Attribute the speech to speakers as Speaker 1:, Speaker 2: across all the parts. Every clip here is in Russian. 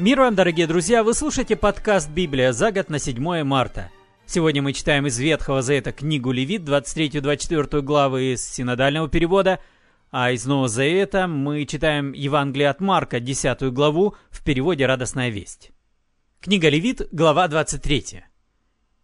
Speaker 1: Мир вам, дорогие друзья! Вы слушаете подкаст «Библия» за год на 7 марта. Сегодня мы читаем из Ветхого Завета книгу Левит, 23-24 главы из синодального перевода, а из Нового Завета мы читаем Евангелие от Марка, 10 главу, в переводе «Радостная весть». Книга Левит, глава 23.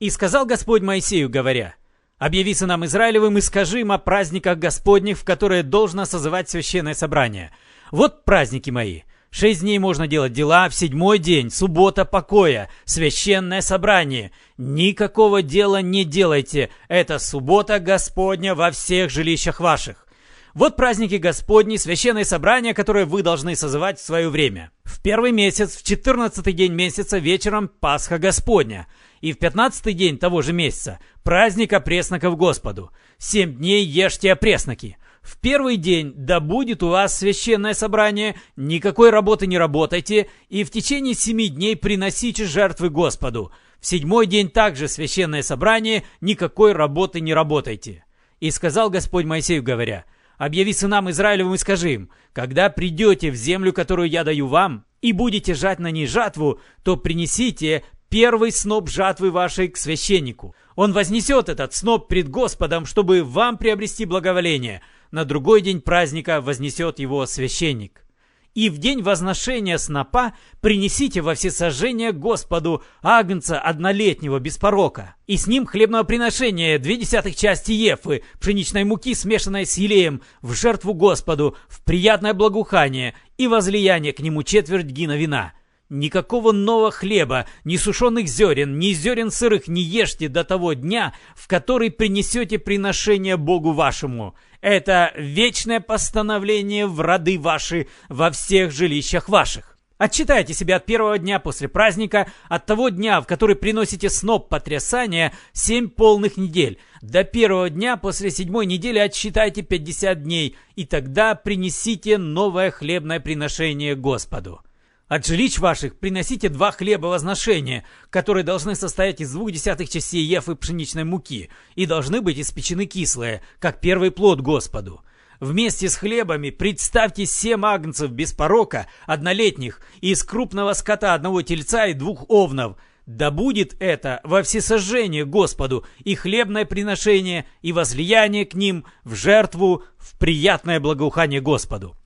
Speaker 1: «И сказал Господь Моисею, говоря, «Объяви сынам Израилевым и скажи им о праздниках Господних, в которые должно созывать священное собрание. Вот праздники мои». Шесть дней можно делать дела, в седьмой день, суббота покоя, священное собрание. Никакого дела не делайте, это суббота Господня во всех жилищах ваших. Вот праздники Господни, священное собрание, которое вы должны созывать в свое время. В первый месяц, в четырнадцатый день месяца вечером Пасха Господня. И в пятнадцатый день того же месяца праздник опресноков Господу. Семь дней ешьте опресноки. В первый день да будет у вас священное собрание, никакой работы не работайте, и в течение семи дней приносите жертвы Господу. В седьмой день также священное собрание, никакой работы не работайте. И сказал Господь Моисею, говоря, «Объяви сынам Израилевым и скажи им, когда придете в землю, которую я даю вам, и будете жать на ней жатву, то принесите первый сноп жатвы вашей к священнику. Он вознесет этот сноп пред Господом, чтобы вам приобрести благоволение» на другой день праздника вознесет его священник. И в день возношения снопа принесите во всесожжение Господу агнца однолетнего без порока. И с ним хлебного приношения две десятых части ефы, пшеничной муки, смешанной с елеем, в жертву Господу, в приятное благоухание и возлияние к нему четверть гина вина – Никакого нового хлеба, ни сушеных зерен, ни зерен сырых не ешьте до того дня, в который принесете приношение Богу вашему. Это вечное постановление в роды ваши во всех жилищах ваших. Отчитайте себя от первого дня после праздника, от того дня, в который приносите сноп потрясания, семь полных недель. До первого дня после седьмой недели отсчитайте пятьдесят дней, и тогда принесите новое хлебное приношение Господу. От жилищ ваших приносите два хлеба возношения, которые должны состоять из двух десятых частей ефы пшеничной муки и должны быть испечены кислые, как первый плод Господу. Вместе с хлебами представьте семь агнцев без порока, однолетних, из крупного скота одного тельца и двух овнов. Да будет это во всесожжение Господу и хлебное приношение, и возлияние к ним в жертву, в приятное благоухание Господу.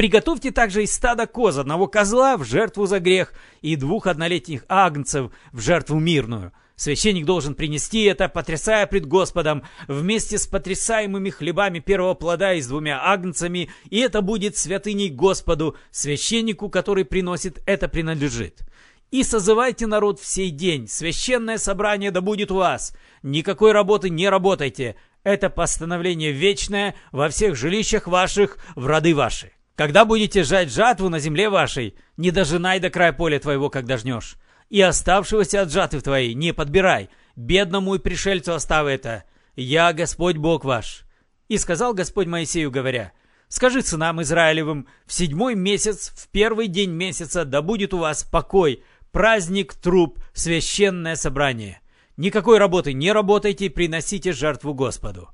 Speaker 1: Приготовьте также из стада коз одного козла в жертву за грех и двух однолетних агнцев в жертву мирную. Священник должен принести это, потрясая пред Господом, вместе с потрясаемыми хлебами первого плода и с двумя агнцами, и это будет святыней Господу, священнику, который приносит это принадлежит. И созывайте народ в сей день, священное собрание да будет у вас. Никакой работы не работайте, это постановление вечное во всех жилищах ваших, в роды ваши. Когда будете жать жатву на земле вашей, не дожинай до края поля твоего, когда жнешь. И оставшегося от жатвы твоей не подбирай, бедному и пришельцу оставь это. Я Господь Бог ваш». И сказал Господь Моисею, говоря, «Скажи сынам Израилевым, в седьмой месяц, в первый день месяца, да будет у вас покой, праздник труп, священное собрание. Никакой работы не работайте, приносите жертву Господу».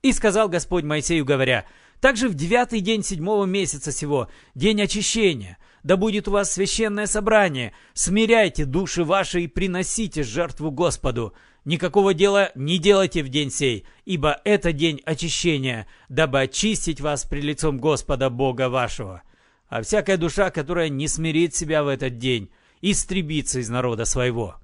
Speaker 1: И сказал Господь Моисею, говоря, также в девятый день седьмого месяца сего, день очищения, да будет у вас священное собрание. Смиряйте души ваши и приносите жертву Господу. Никакого дела не делайте в день сей, ибо это день очищения, дабы очистить вас при лицом Господа Бога вашего. А всякая душа, которая не смирит себя в этот день, истребится из народа своего.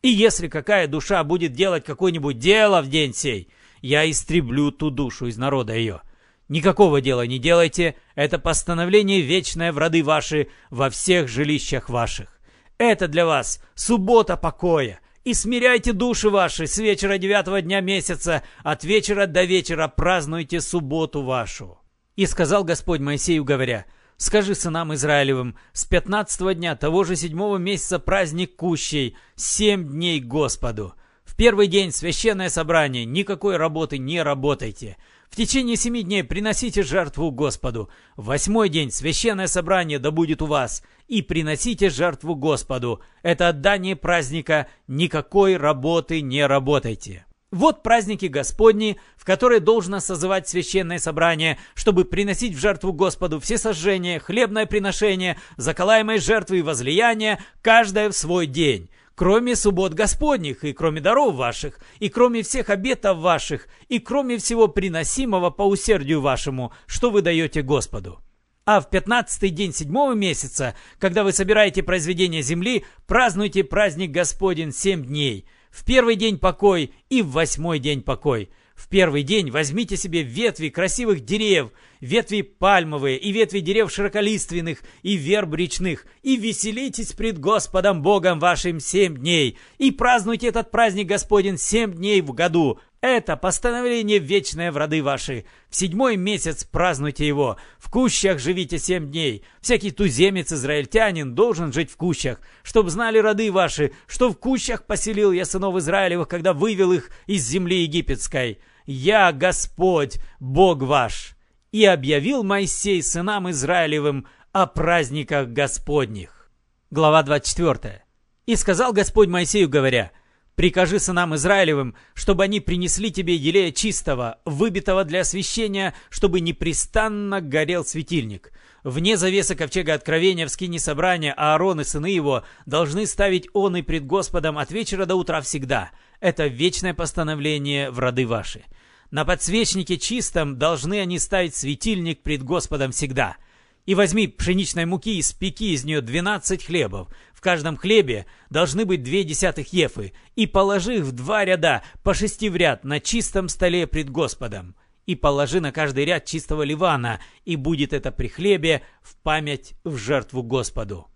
Speaker 1: И если какая душа будет делать какое-нибудь дело в день сей, я истреблю ту душу из народа ее. Никакого дела не делайте, это постановление вечное в роды ваши во всех жилищах ваших. Это для вас суббота покоя, и смиряйте души ваши с вечера девятого дня месяца, от вечера до вечера празднуйте субботу вашу». И сказал Господь Моисею, говоря, «Скажи сынам Израилевым, с пятнадцатого дня того же седьмого месяца праздник кущей, семь дней Господу. В первый день священное собрание, никакой работы не работайте». В течение семи дней приносите жертву Господу. Восьмой день священное собрание да будет у вас. И приносите жертву Господу. Это отдание праздника. Никакой работы не работайте. Вот праздники Господни, в которые должно созывать священное собрание, чтобы приносить в жертву Господу все сожжения, хлебное приношение, заколаемые жертвы и возлияния, каждое в свой день кроме суббот Господних, и кроме даров ваших, и кроме всех обетов ваших, и кроме всего приносимого по усердию вашему, что вы даете Господу. А в пятнадцатый день седьмого месяца, когда вы собираете произведение земли, празднуйте праздник Господень семь дней. В первый день покой и в восьмой день покой – в первый день возьмите себе ветви красивых деревьев, ветви пальмовые и ветви дерев широколиственных и верб речных, и веселитесь пред Господом Богом вашим семь дней, и празднуйте этот праздник Господень семь дней в году. Это постановление вечное в роды ваши. В седьмой месяц празднуйте его. В кущах живите семь дней. Всякий туземец-израильтянин должен жить в кущах, чтоб знали роды ваши, что в кущах поселил я сынов Израилевых, когда вывел их из земли египетской. Я Господь, Бог ваш. И объявил Моисей сынам Израилевым о праздниках Господних. Глава 24. И сказал Господь Моисею, говоря, Прикажи сынам Израилевым, чтобы они принесли тебе елея чистого, выбитого для освящения, чтобы непрестанно горел светильник. Вне завесы ковчега откровения в скине собрания Аарон и сыны его должны ставить он и пред Господом от вечера до утра всегда. Это вечное постановление в роды ваши. На подсвечнике чистом должны они ставить светильник пред Господом всегда. И возьми пшеничной муки и спеки из нее двенадцать хлебов. В каждом хлебе должны быть две десятых ефы. И положи их в два ряда, по шести в ряд, на чистом столе пред Господом. И положи на каждый ряд чистого ливана, и будет это при хлебе в память в жертву Господу.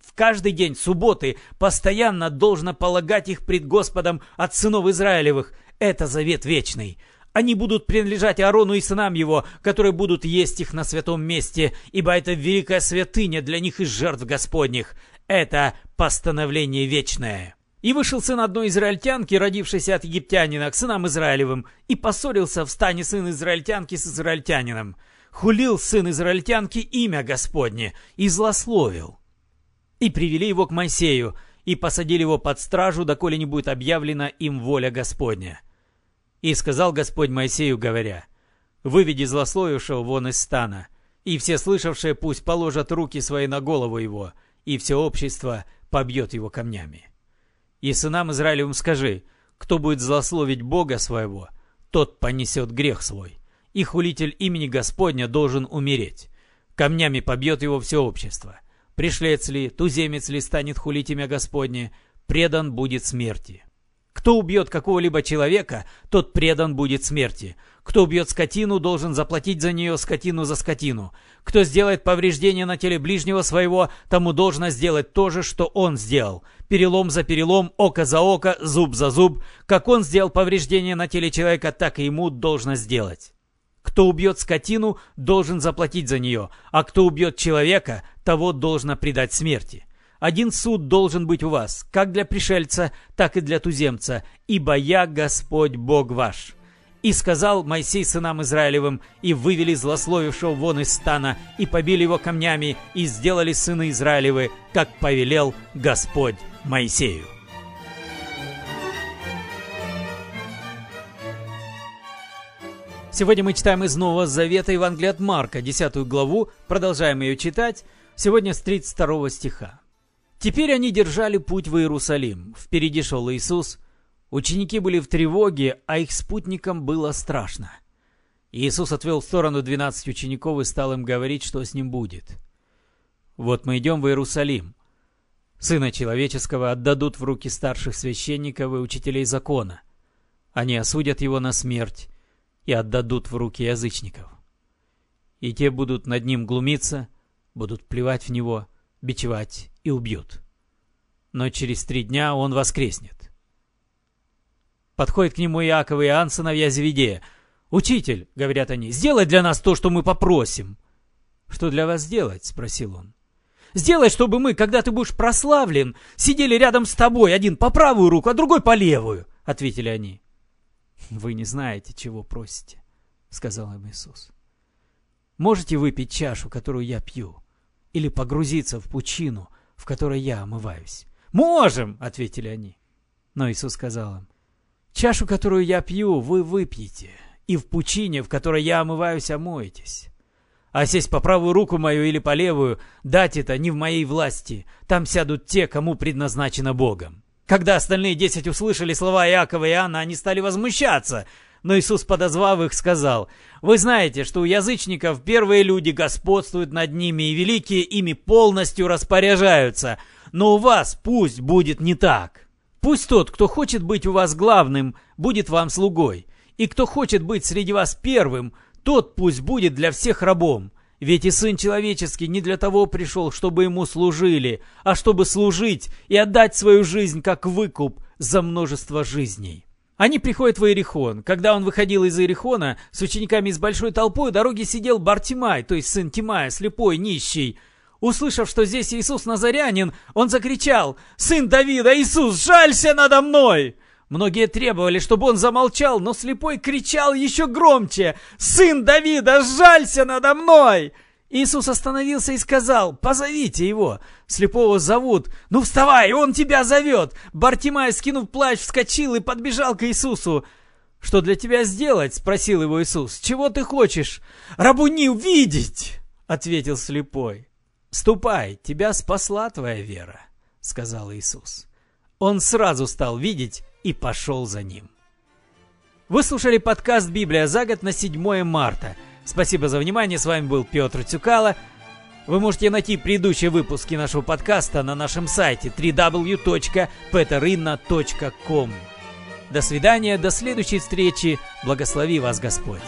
Speaker 1: В каждый день субботы постоянно должно полагать их пред Господом от сынов Израилевых. Это завет вечный. Они будут принадлежать Аарону и сынам его, которые будут есть их на святом месте, ибо это великая святыня для них из жертв Господних. Это постановление вечное». И вышел сын одной израильтянки, родившейся от египтянина, к сынам Израилевым, и поссорился в стане сын израильтянки с израильтянином. Хулил сын израильтянки имя Господне и злословил. И привели его к Моисею, и посадили его под стражу, доколе не будет объявлена им воля Господня. И сказал Господь Моисею, говоря, «Выведи злословившего вон из стана, и все слышавшие пусть положат руки свои на голову его, и все общество побьет его камнями. И сынам Израилевым скажи, кто будет злословить Бога своего, тот понесет грех свой, и хулитель имени Господня должен умереть. Камнями побьет его все общество. Пришлец ли, туземец ли станет хулить имя Господне, предан будет смерти. Кто убьет какого-либо человека, тот предан будет смерти. Кто убьет скотину, должен заплатить за нее скотину за скотину. Кто сделает повреждение на теле ближнего своего, тому должно сделать то же, что он сделал. Перелом за перелом, око за око, зуб за зуб. Как он сделал повреждение на теле человека, так и ему должно сделать. Кто убьет скотину, должен заплатить за нее, а кто убьет человека, того должно предать смерти. Один суд должен быть у вас, как для пришельца, так и для туземца, ибо я Господь Бог ваш». И сказал Моисей сынам Израилевым, и вывели злословившего вон из стана, и побили его камнями, и сделали сыны Израилевы, как повелел Господь Моисею. Сегодня мы читаем из Нового Завета Евангелия от Марка, 10 главу, продолжаем ее читать, сегодня с 32 стиха. Теперь они держали путь в Иерусалим. Впереди шел Иисус. Ученики были в тревоге, а их спутникам было страшно. Иисус отвел в сторону двенадцать учеников и стал им говорить, что с ним будет. «Вот мы идем в Иерусалим. Сына человеческого отдадут в руки старших священников и учителей закона. Они осудят его на смерть и отдадут в руки язычников. И те будут над ним глумиться, будут плевать в него, бичевать и убьют. Но через три дня он воскреснет. Подходит к нему Иаков и Иоанн, сыновья Зеведея. «Учитель», — говорят они, — «сделай для нас то, что мы попросим». «Что для вас сделать?» — спросил он. «Сделай, чтобы мы, когда ты будешь прославлен, сидели рядом с тобой, один по правую руку, а другой по левую», — ответили они. «Вы не знаете, чего просите», — сказал им Иисус. «Можете выпить чашу, которую я пью, или погрузиться в пучину, в которой я омываюсь? «Можем!» — ответили они. Но Иисус сказал им, Чашу, которую я пью, вы выпьете, и в пучине, в которой я омываюсь, омоетесь. А сесть по правую руку мою или по левую, дать это не в моей власти. Там сядут те, кому предназначено Богом. Когда остальные десять услышали слова Иакова и Иоанна, они стали возмущаться. Но Иисус, подозвав их, сказал, «Вы знаете, что у язычников первые люди господствуют над ними, и великие ими полностью распоряжаются. Но у вас пусть будет не так. Пусть тот, кто хочет быть у вас главным, будет вам слугой, и кто хочет быть среди вас первым, тот пусть будет для всех рабом. Ведь и Сын Человеческий не для того пришел, чтобы ему служили, а чтобы служить и отдать свою жизнь как выкуп за множество жизней. Они приходят в Иерихон. Когда он выходил из Иерихона, с учениками из большой толпой у дороги сидел Бартимай, то есть сын Тимая, слепой, нищий. Услышав, что здесь Иисус Назарянин, он закричал «Сын Давида, Иисус, жалься надо мной!» Многие требовали, чтобы он замолчал, но слепой кричал еще громче «Сын Давида, жалься надо мной!» Иисус остановился и сказал «Позовите его!» Слепого зовут «Ну вставай, он тебя зовет!» Бартимай, скинув плащ, вскочил и подбежал к Иисусу. «Что для тебя сделать?» — спросил его Иисус. «Чего ты хочешь?» «Рабуни увидеть!» — ответил слепой. «Ступай, тебя спасла твоя вера», — сказал Иисус. Он сразу стал видеть и пошел за ним. Вы слушали подкаст «Библия за год» на 7 марта. Спасибо за внимание, с вами был Петр Тюкало. Вы можете найти предыдущие выпуски нашего подкаста на нашем сайте www.peterina.com. До свидания, до следующей встречи. Благослови вас Господь.